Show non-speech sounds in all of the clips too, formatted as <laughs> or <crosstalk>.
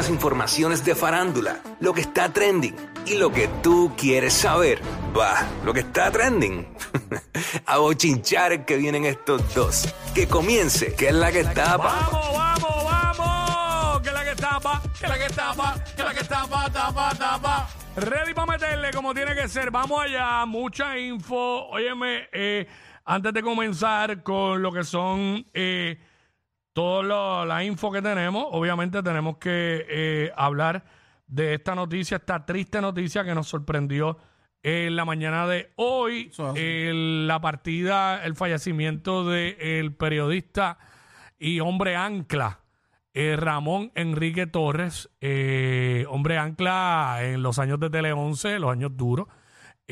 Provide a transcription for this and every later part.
últimas informaciones de farándula, lo que está trending y lo que tú quieres saber. Va, lo que está trending. <laughs> A bochinchar que vienen estos dos. Que comience, que es la que tapa. ¡Vamos, vamos, vamos! Que es la que tapa, que es la que tapa, que es la que tapa, tapa, tapa. Ready para meterle como tiene que ser. Vamos allá, mucha info. Óyeme, eh, antes de comenzar con lo que son eh, toda la info que tenemos, obviamente tenemos que eh, hablar de esta noticia, esta triste noticia que nos sorprendió en la mañana de hoy, el- la partida, el fallecimiento del periodista y hombre ancla, eh, Ramón Enrique Torres, eh, hombre ancla en los años de Tele 11, los años duros.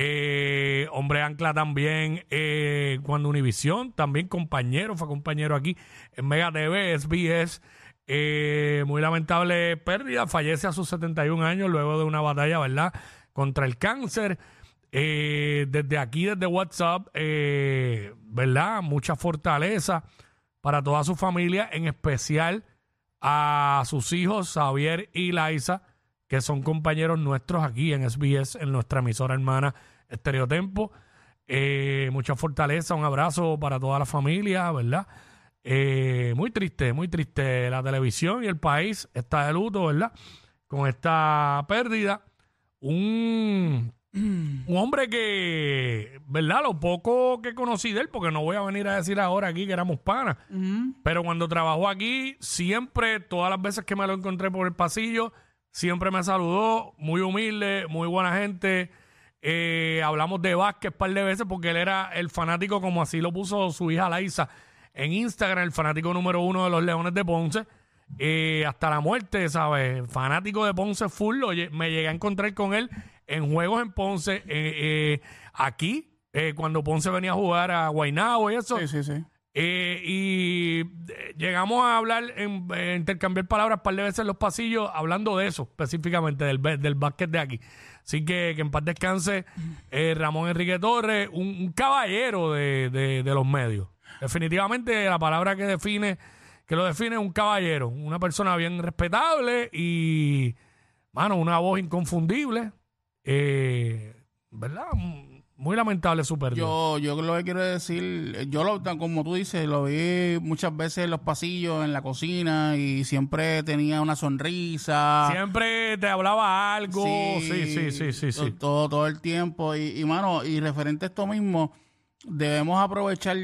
Eh, hombre ancla también eh, cuando Univisión, también compañero, fue compañero aquí en Mega TV, SBS. Eh, muy lamentable pérdida, fallece a sus 71 años luego de una batalla, ¿verdad? Contra el cáncer. Eh, desde aquí, desde WhatsApp, eh, ¿verdad? Mucha fortaleza para toda su familia, en especial a sus hijos, Xavier y Laisa, que son compañeros nuestros aquí en SBS, en nuestra emisora hermana Estereotempo. Eh, mucha fortaleza, un abrazo para toda la familia, ¿verdad? Eh, muy triste, muy triste. La televisión y el país está de luto, ¿verdad? Con esta pérdida. Un, un hombre que, ¿verdad? Lo poco que conocí de él, porque no voy a venir a decir ahora aquí que éramos panas, pero cuando trabajó aquí, siempre, todas las veces que me lo encontré por el pasillo, siempre me saludó, muy humilde, muy buena gente. Eh, hablamos de básquet un par de veces porque él era el fanático, como así lo puso su hija Laisa en Instagram, el fanático número uno de los Leones de Ponce. Eh, hasta la muerte, ¿sabes? Fanático de Ponce full. lo me llegué a encontrar con él en juegos en Ponce, eh, eh, aquí, eh, cuando Ponce venía a jugar a Guaynabo y eso. Sí, sí, sí. Eh, y eh, llegamos a hablar, en, eh, intercambiar palabras un par de veces en los pasillos, hablando de eso, específicamente del, del básquet de aquí. Así que que en paz descanse eh, Ramón Enrique Torres, un, un caballero de, de- de los medios. Definitivamente la palabra que define, que lo define es un caballero, una persona bien respetable y, mano, una voz inconfundible. Eh, ¿Verdad? Muy lamentable su pérdida. Yo, yo lo que quiero decir, yo lo, como tú dices, lo vi muchas veces en los pasillos, en la cocina y siempre tenía una sonrisa. Siempre te hablaba algo. Sí, sí, sí, sí, sí. to- Todo, todo el tiempo. Y, y, mano, y referente a esto mismo, debemos aprovechar,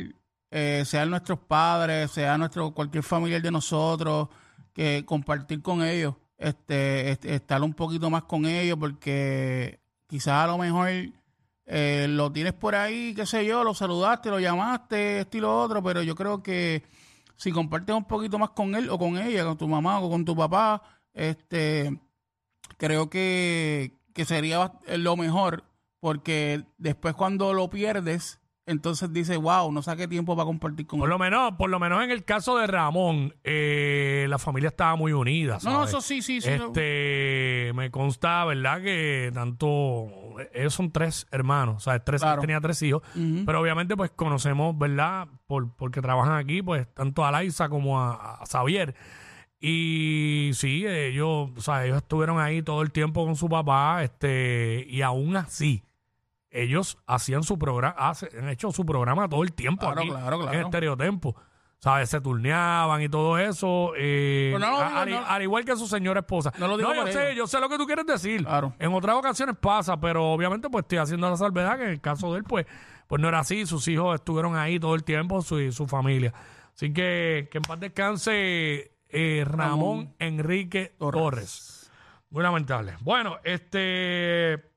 eh, sean nuestros padres, sea nuestro, cualquier familiar de nosotros, que compartir con ellos, este, este, estar un poquito más con ellos, porque quizás a lo mejor eh, lo tienes por ahí, qué sé yo, lo saludaste, lo llamaste, esto y lo otro, pero yo creo que si compartes un poquito más con él o con ella, con tu mamá o con tu papá, este, creo que, que sería lo mejor, porque después cuando lo pierdes, entonces dices, wow, no saqué tiempo para compartir con Por él. lo menos, por lo menos en el caso de Ramón, eh, la familia estaba muy unida. No, eso sí, sí, sí. Este, me consta, ¿verdad? Que tanto, ellos son tres hermanos, o sea, tres, Claro. tenía tres hijos, pero obviamente pues conocemos, ¿verdad? Por, porque trabajan aquí, pues tanto a Laisa como a, a Xavier. Y sí, ellos, o sea, ellos estuvieron ahí todo el tiempo con su papá, este, y aún así, ellos hacían su programa, han hecho su programa todo el tiempo Claro, aquí claro, claro. en Estereotempo. ¿Sabes? Se turneaban y todo eso. eh, no digo, al, no- al igual que su señora esposa. No lo digo yo por sé, yo sé lo que tú quieres decir. Claro. En otras ocasiones pasa, pero obviamente pues estoy haciendo la salvedad que en el caso de él pues, pues no era así. Sus hijos estuvieron ahí todo el tiempo, su, su familia. Así que que en paz descanse eh, Ramón, Enrique Torres. Torres. Muy lamentable. Bueno, este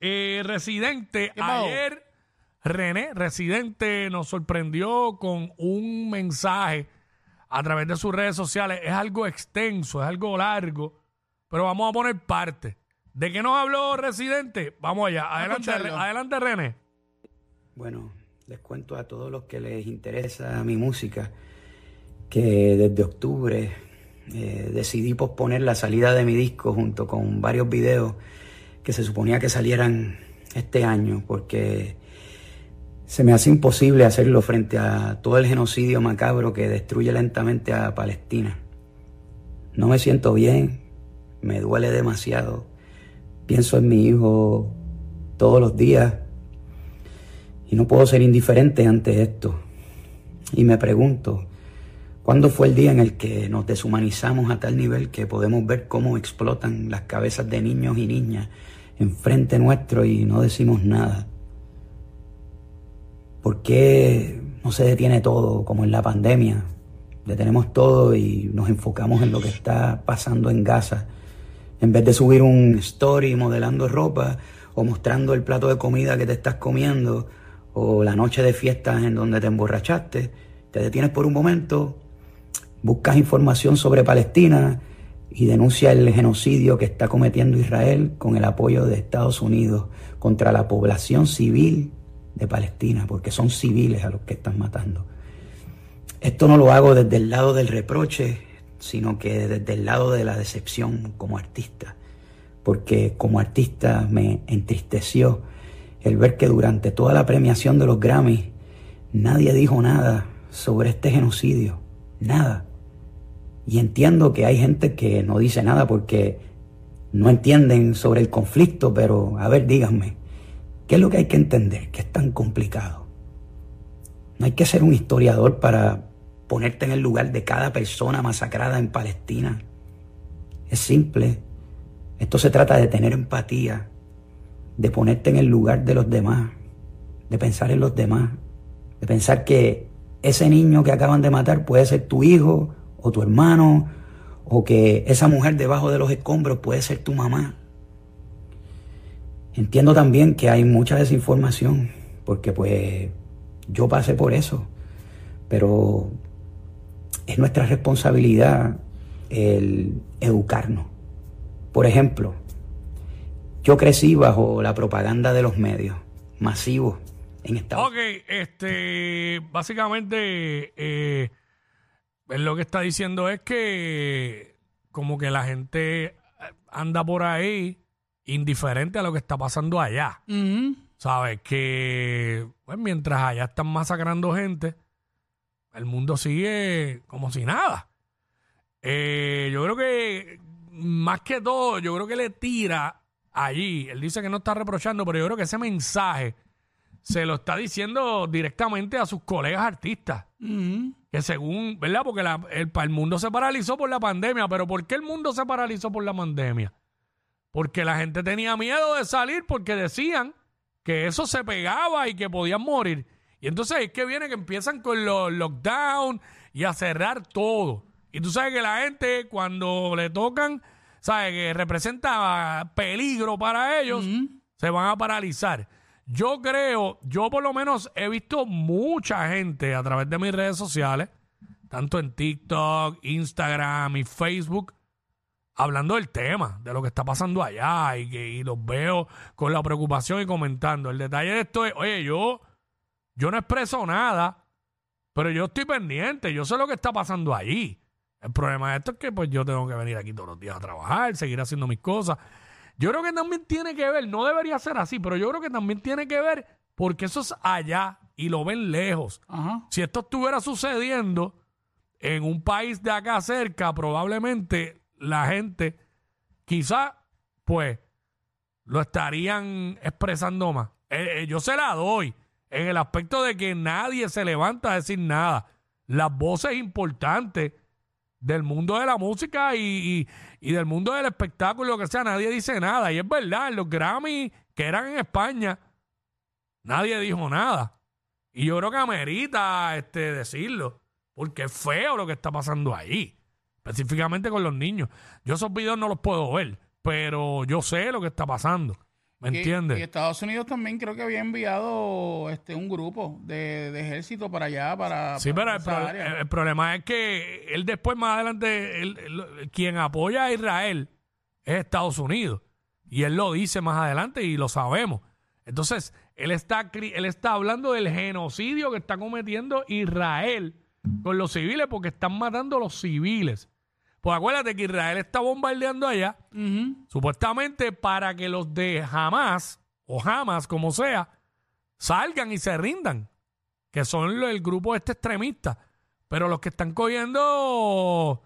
eh, Residente, ayer René, Residente, nos sorprendió con un mensaje a través de sus redes sociales. Es algo extenso, es algo largo, pero vamos a poner parte. ¿De qué nos habló Residente? Vamos allá. Adelante. Re- adelante René. Bueno, les cuento a todos los que les interesa mi música que desde octubre eh, decidí posponer la salida de mi disco junto con varios videos que se suponía que salieran este año porque se me hace imposible hacerlo frente a todo el genocidio macabro que destruye lentamente a Palestina. No me siento bien, me duele demasiado. Pienso en mi hijo todos los días y no puedo ser indiferente ante esto. Y me pregunto, ¿cuándo fue el día en el que nos deshumanizamos a tal nivel que podemos ver cómo explotan las cabezas de niños y niñas enfrente nuestro y no decimos nada? ¿Por qué no se detiene todo como en la pandemia? Detenemos todo y nos enfocamos en lo que está pasando en Gaza. En vez de subir un story modelando ropa o mostrando el plato de comida que te estás comiendo o la noche de fiestas en donde te emborrachaste, te detienes por un momento, buscas información sobre Palestina y denuncia el genocidio que está cometiendo Israel con el apoyo de Estados Unidos contra la población civil de Palestina, porque son civiles a los que están matando. Esto no lo hago desde el lado del reproche, sino que desde el lado de la decepción como artista, porque como artista me entristeció el ver que durante toda la premiación de los Grammys nadie dijo nada sobre este genocidio, nada. Y entiendo que hay gente que no dice nada porque no entienden sobre el conflicto, pero a ver, díganme, ¿qué es lo que hay que entender? que es tan complicado? No hay que ser un historiador para ponerte en el lugar de cada persona masacrada en Palestina. Es simple. Esto se trata de tener empatía, de ponerte en el lugar de los demás, de pensar en los demás, de pensar que ese niño que acaban de matar puede ser tu hijo o tu hermano, o que esa mujer debajo de los escombros puede ser tu mamá. Entiendo también que hay mucha desinformación, porque pues yo pasé por eso, pero es nuestra responsabilidad el educarnos. Por ejemplo, yo crecí bajo la propaganda de los medios masivos en Estados Ok, este, básicamente, eh, lo que está diciendo es que como que la gente anda por ahí indiferente a lo que está pasando allá. ¿Sabes? Que pues, mientras allá están masacrando gente, el mundo sigue como si nada. Eh, yo creo que, más que todo, yo creo que le tira allí. Él dice que no está reprochando, pero yo creo que ese mensaje se lo está diciendo directamente a sus colegas artistas. Que según, ¿verdad? Porque el, el mundo se paralizó por la pandemia. Pero ¿por qué el mundo se paralizó por la pandemia? Porque la gente tenía miedo de salir porque decían que eso se pegaba y que podían morir. Y entonces es que viene que empiezan con los lockdown y a cerrar todo. Y tú sabes que la gente cuando le tocan ¿sabes? Que representa peligro para ellos, se van a paralizar. Yo creo, yo por lo menos he visto mucha gente a través de mis redes sociales, tanto en TikTok, Instagram y Facebook, hablando del tema, de lo que está pasando allá y que los veo con la preocupación y comentando. El detalle de esto es, oye, yo, yo no expreso nada, pero yo estoy pendiente, yo sé lo que está pasando allí. El problema de esto es que pues yo tengo que venir aquí todos los días a trabajar, seguir haciendo mis cosas. Yo creo que también tiene que ver, no debería ser así, pero yo creo que también tiene que ver porque eso es allá y lo ven lejos. Si esto estuviera sucediendo en un país de acá cerca, probablemente la gente quizá pues lo estarían expresando más. Eh, eh, yo se la doy en el aspecto de que nadie se levanta a decir nada. Las voces importantes del mundo de la música y, del mundo del espectáculo, lo que sea, nadie dice nada. Y es verdad, los Grammy que eran en España, nadie dijo nada. Y yo creo que amerita este, decirlo, porque es feo lo que está pasando ahí, específicamente con los niños. Yo esos videos no los puedo ver, pero yo sé lo que está pasando. ¿Me entiendes? Y Estados Unidos también creo que había enviado este un grupo de, ejército para allá, para. Sí, pero el, problema es que él después, más adelante, quien apoya a Israel es Estados Unidos. Y él lo dice más adelante y lo sabemos. Entonces, él está, él está hablando del genocidio que está cometiendo Israel con los civiles porque están matando a los civiles. Pues acuérdate que Israel está bombardeando allá, supuestamente para que los de Hamas, o Hamas, como sea, salgan y se rindan, que son el grupo este extremista. Pero los que están cogiendo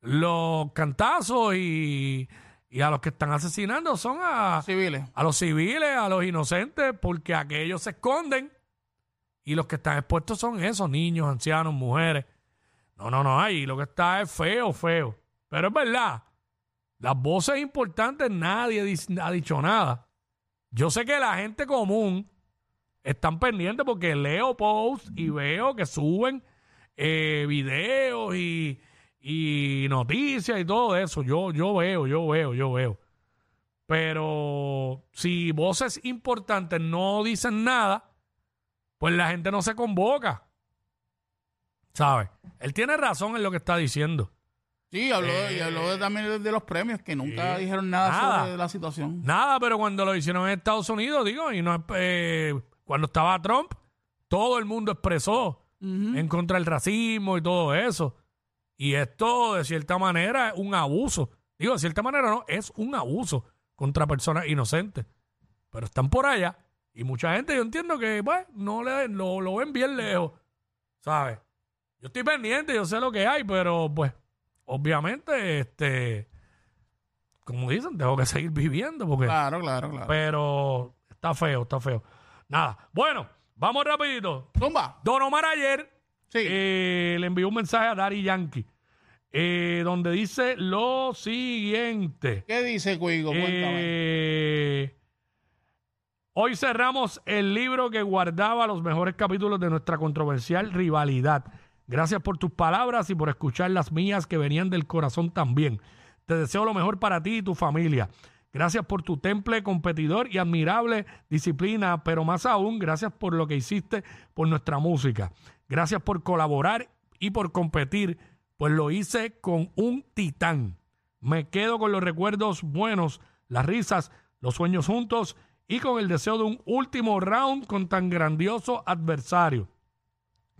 los cantazos y, y a los que están asesinando son a, Civiles. a los civiles, a los inocentes, porque aquellos se esconden y los que están expuestos son esos niños, ancianos, mujeres. No, no, no, ahí lo que está es feo, feo. Pero es verdad, las voces importantes nadie ha dicho nada. Yo sé que la gente común están pendientes porque leo posts y veo que suben eh, videos y, y noticias y todo eso. Yo, yo veo, yo veo, yo veo. Pero si voces importantes no dicen nada, pues la gente no se convoca. ¿Sabes? Él tiene razón en lo que está diciendo. Sí, habló, y habló de- también de, de los premios, que nunca dijeron nada, Nada. sobre la situación. Nada, pero cuando lo hicieron en Estados Unidos, digo, y no eh, cuando estaba Trump, todo el mundo expresó en contra del racismo y todo eso. Y esto, de cierta manera, es un abuso. Digo, de cierta manera no, es un abuso contra personas inocentes. Pero están por allá. Y mucha gente, yo entiendo que, pues, no le, lo, lo ven bien lejos. ¿Sabes? Yo estoy pendiente, yo sé lo que hay, pero, pues, obviamente, este, como dicen, tengo que <laughs> seguir viviendo porque... Claro, claro, claro. Pero está feo, está feo. Nada. Bueno, vamos rapidito. Zumba. Don Omar ayer Sí. eh, le envió un mensaje a Dari Yankee eh, donde dice lo siguiente. ¿Qué dice Cuigo? Eh, hoy cerramos el libro que guardaba los mejores capítulos de nuestra controversial rivalidad. Gracias por tus palabras y por escuchar las mías que venían del corazón también. Te deseo lo mejor para ti y tu familia. Gracias por tu temple competidor y admirable disciplina, pero más aún, gracias por lo que hiciste por nuestra música. Gracias por colaborar y por competir, pues lo hice con un titán. Me quedo con los recuerdos buenos, las risas, los sueños juntos y con el deseo de un último round con tan grandioso adversario.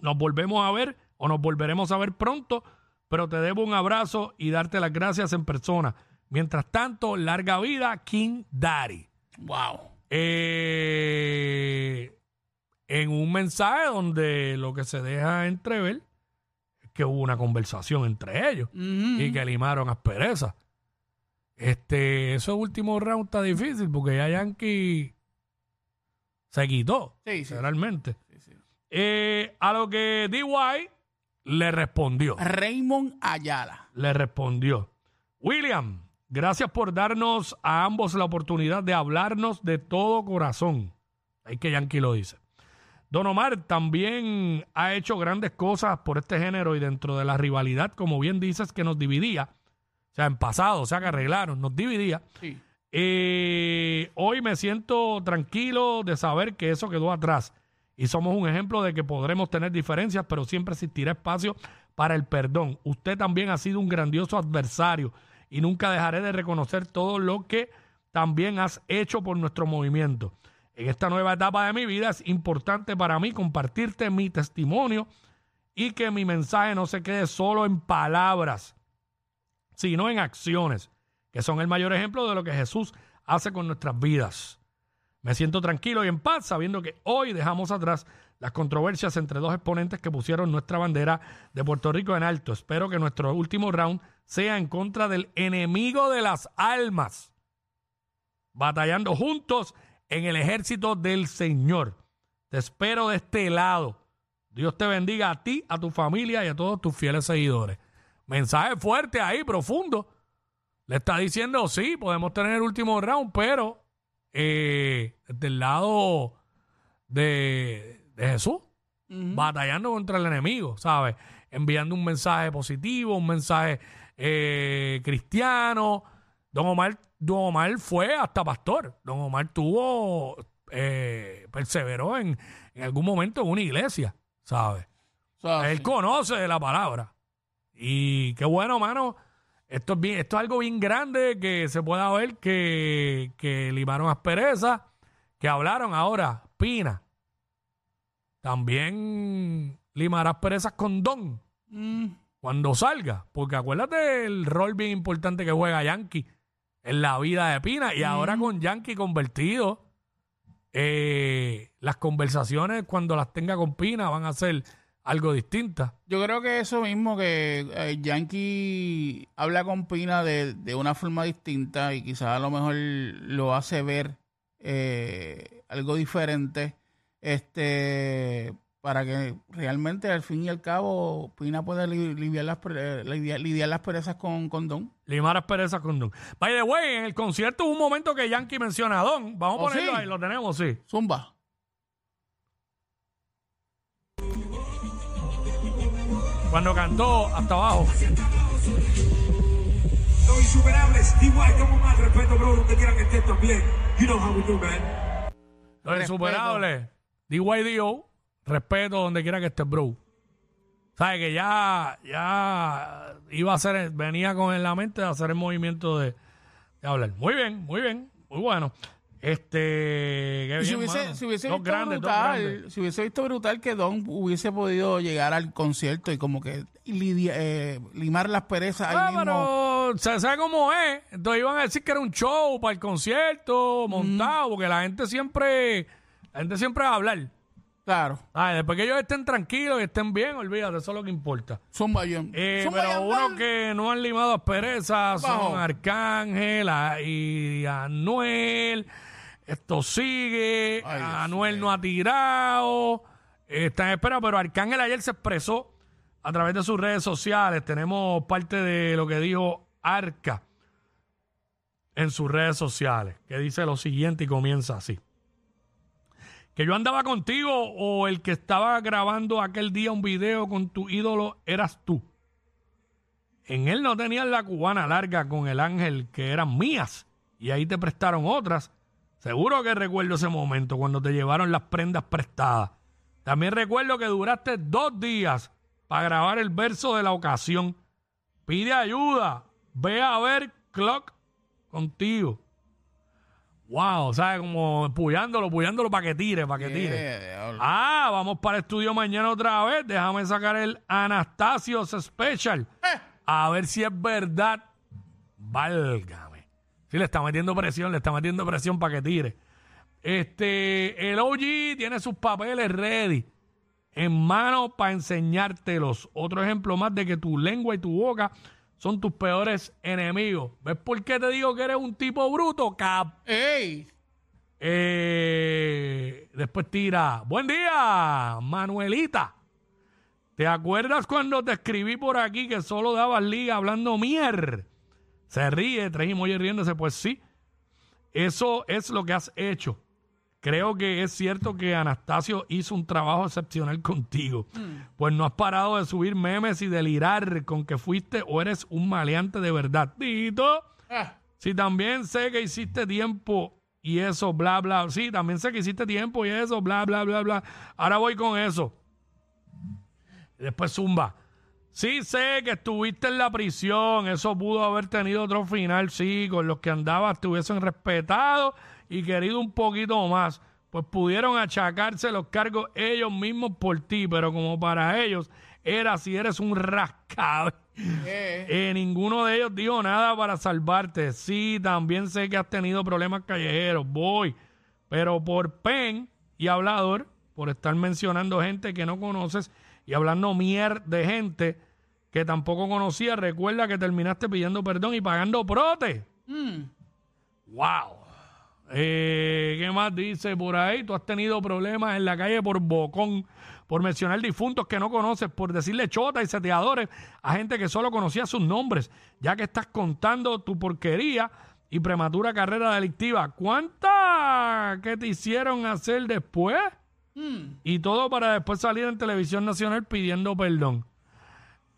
Nos volvemos a ver o nos volveremos a ver pronto, pero te debo un abrazo y darte las gracias en persona. Mientras tanto, larga vida, King Daddy. Wow. Eh, en un mensaje donde lo que se deja entrever es que hubo una conversación entre ellos Ujú. y que limaron asperezas. Este, ese último round está difícil porque ya Yankee se quitó, Sí, sí. realmente. sí. Eh, a lo que DY le respondió. Raymond Ayala. Le respondió. William, gracias por darnos a ambos la oportunidad de hablarnos de todo corazón. Ahí que Yankee lo dice. Don Omar también ha hecho grandes cosas por este género y dentro de la rivalidad, como bien dices, que nos dividía. O sea, en pasado, o sea, que arreglaron, nos dividía. Sí. Eh, hoy me siento tranquilo de saber que eso quedó atrás y somos un ejemplo de que podremos tener diferencias, pero siempre existirá espacio para el perdón. Usted también ha sido un grandioso adversario y nunca dejaré de reconocer todo lo que también has hecho por nuestro movimiento. En esta nueva etapa de mi vida es importante para mí compartirte mi testimonio y que mi mensaje no se quede solo en palabras, sino en acciones, que son el mayor ejemplo de lo que Jesús hace con nuestras vidas. Me siento tranquilo y en paz sabiendo que hoy dejamos atrás las controversias entre dos exponentes que pusieron nuestra bandera de Puerto Rico en alto. Espero que nuestro último round sea en contra del enemigo de las almas, batallando juntos en el ejército del Señor. Te espero de este lado. Dios te bendiga a ti, a tu familia y a todos tus fieles seguidores. Mensaje fuerte ahí, profundo. Le está diciendo, sí, podemos tener el último round, pero eh, del lado de, de Jesús, batallando contra el enemigo, ¿sabes? Enviando un mensaje positivo, un mensaje eh, cristiano. Don Omar, Don Omar fue hasta pastor. Don Omar tuvo, eh, perseveró en, en algún momento en una iglesia, ¿sabes? O sea, Él sí. conoce de la palabra. Y qué bueno, mano. Esto es, bien, esto es algo bien grande que se pueda ver que, que limaron asperezas, que hablaron ahora, Pina. También limará asperezas con Don Mm, cuando salga. Porque acuérdate del rol bien importante que juega Yankee en la vida de Pina. Y ahora con Yankee convertido, eh, las conversaciones cuando las tenga con Pina van a ser algo distinta. Yo creo que eso mismo, que eh, Yankee habla con Pina de, de una forma distinta y quizás a lo mejor lo hace ver eh, algo diferente, este para que realmente al fin y al cabo Pina pueda li- lidiar las, pre- lidiar, lidiar las perezas con, con Don. Limar asperezas con Don. By the way, en el concierto hubo un momento que Yankee menciona a Don. Vamos a ¿Oh, ponerlo sí? ahí, lo tenemos, sí. Zumba. Cuando cantó hasta abajo. Los insuperables, DY, toma más respeto, bro, donde quieran que estén también. You know how we do, man. Los insuperables. DYDO, respeto donde quiera que estés, bro. Sabes que ya, ya iba a hacer, venía con en la mente de hacer el movimiento de, de hablar. Muy bien, muy bien, muy bueno. Este, qué Y si bien, hubiese, si hubiese visto grandes, brutal, si hubiese visto brutal que Don hubiese podido llegar al concierto y como que lidia- eh, limar las perezas ahí Ah, mismo. pero se sabe cómo es. Entonces iban a decir que era un show para el concierto, montado, porque la gente siempre, la gente siempre va a hablar. Claro. Ay, después que ellos estén tranquilos y estén bien, olvídate, eso es lo que importa. John. Eh, Zumba, pero uno que no han limado asperezas son Arcángel y Anuel. Esto sigue. Ay, Dios Anuel no ha tirado. Está en espera, pero Arcángel ayer se expresó a través de sus redes sociales. Tenemos parte de lo que dijo Arca en sus redes sociales, que dice lo siguiente y comienza así. Que yo andaba contigo o el que estaba grabando aquel día un video con tu ídolo eras tú. En él no tenías la cubana larga con el ángel que eran mías y ahí te prestaron otras. Seguro que recuerdo ese momento cuando te llevaron las prendas prestadas. También recuerdo que duraste dos días para grabar el verso de la ocasión. Pide ayuda. Ve a ver Clock contigo. Wow, ¿sabes? Como puyándolo, puyándolo para que tire, para que tire. Eh. Ah, vamos para el estudio mañana otra vez. Déjame sacar el Anastasios Special. A ver si es verdad. Válgame. Sí, le está metiendo presión, le está metiendo presión para que tire. Este, el OG tiene sus papeles ready. En mano para enseñártelos. Otro ejemplo más de que tu lengua y tu boca son tus peores enemigos. ¿Ves por qué te digo que eres un tipo bruto? Cap. ¡Ey! Eh, después tira, buen día, Manuelita. ¿Te acuerdas cuando te escribí por aquí que solo dabas liga hablando mier? Se ríe, tres emojis riéndose, pues sí. Eso es lo que has hecho. Creo que es cierto que Anastasio hizo un trabajo excepcional <laughs> contigo. Pues no has parado de subir memes y delirar con que fuiste o eres un maleante de verdad. Tito. Ah, Sí, también sé que hiciste tiempo y eso, bla, bla. Sí, también sé que hiciste tiempo y eso, bla, bla, bla, bla. Ahora voy con eso. Y Después Zumba. Sí, sé que estuviste en la prisión. Eso pudo haber tenido otro final. Sí, con los que andabas te hubiesen respetado y querido un poquito más. Pues pudieron achacarse los cargos ellos mismos por ti. Pero como para ellos era si eres un rascado. eh. Eh, ninguno de ellos dijo nada para salvarte. Sí, también sé que has tenido problemas callejeros. Voy. Pero por pen y hablador, por estar mencionando gente que no conoces y hablando mier de gente que tampoco conocías, recuerda que terminaste pidiendo perdón y pagando prote. Mm. ¡Wow! Eh, ¿Qué más dice por ahí? Tú has tenido problemas en la calle por bocón, por mencionar difuntos que no conoces, por decirle chota y seteadores a gente que solo conocía sus nombres, ya que estás contando tu porquería y prematura carrera delictiva. ¿Cuántas que te hicieron hacer después? Mm. Y todo para después salir en televisión nacional pidiendo perdón.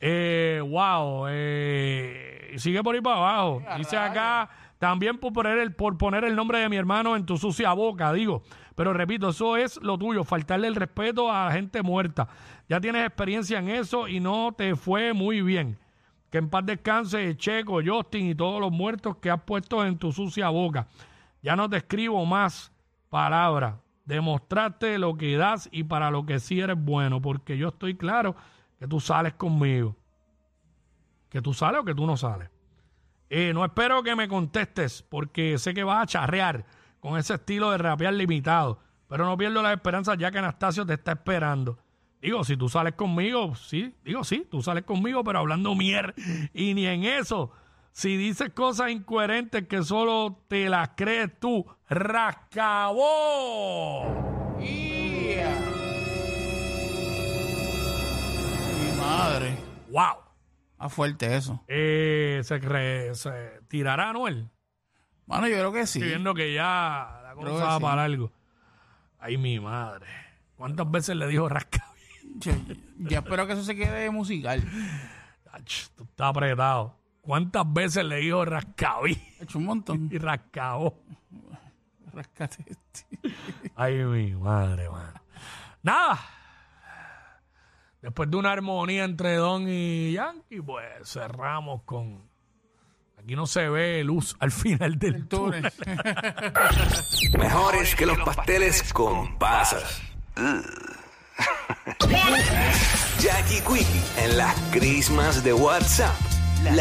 Eh, wow, eh, sigue por ahí para abajo. Dice acá, también por poner, el, por poner el nombre de mi hermano en tu sucia boca, digo. Pero repito, eso es lo tuyo, faltarle el respeto a la gente muerta. Ya tienes experiencia en eso y no te fue muy bien. Que en paz descanse Checo, Justin y todos los muertos que has puesto en tu sucia boca. Ya no te escribo más palabras. Demostraste lo que das y para lo que sí eres bueno, porque yo estoy claro que tú sales conmigo. Que tú sales o que tú no sales. Eh, no espero que me contestes, porque sé que vas a charrear con ese estilo de rapear limitado. Pero no pierdo la esperanza ya que Anastasio te está esperando. Digo, si tú sales conmigo, sí, digo, sí, tú sales conmigo, pero hablando mier y ni en eso. Si dices cosas incoherentes que solo te las crees tú, rascabó. ¡Ia! Mi madre. Wow. Ah, fuerte eso. Eh, se, se tirará Anuel. Mano, yo creo que sí. Estoy viendo que ya la cosa va sí. para algo. Ay, mi madre. ¿Cuántas veces le dijo rascabó? Yo- ya espero que eso se quede musical. Ach, Tú estás apretado. ¿Cuántas veces le dijo rascabí He hecho un montón. <laughs> y rascabó? Rascate este. Ay, mi madre, mano. Nada. Después de una armonía entre Don y Yankee, pues cerramos con. Aquí no se ve luz al final del El túnel. túnel. <laughs> Mejores que los pasteles con pasas. <laughs> Jackie Quickie en las crismas de WhatsApp. La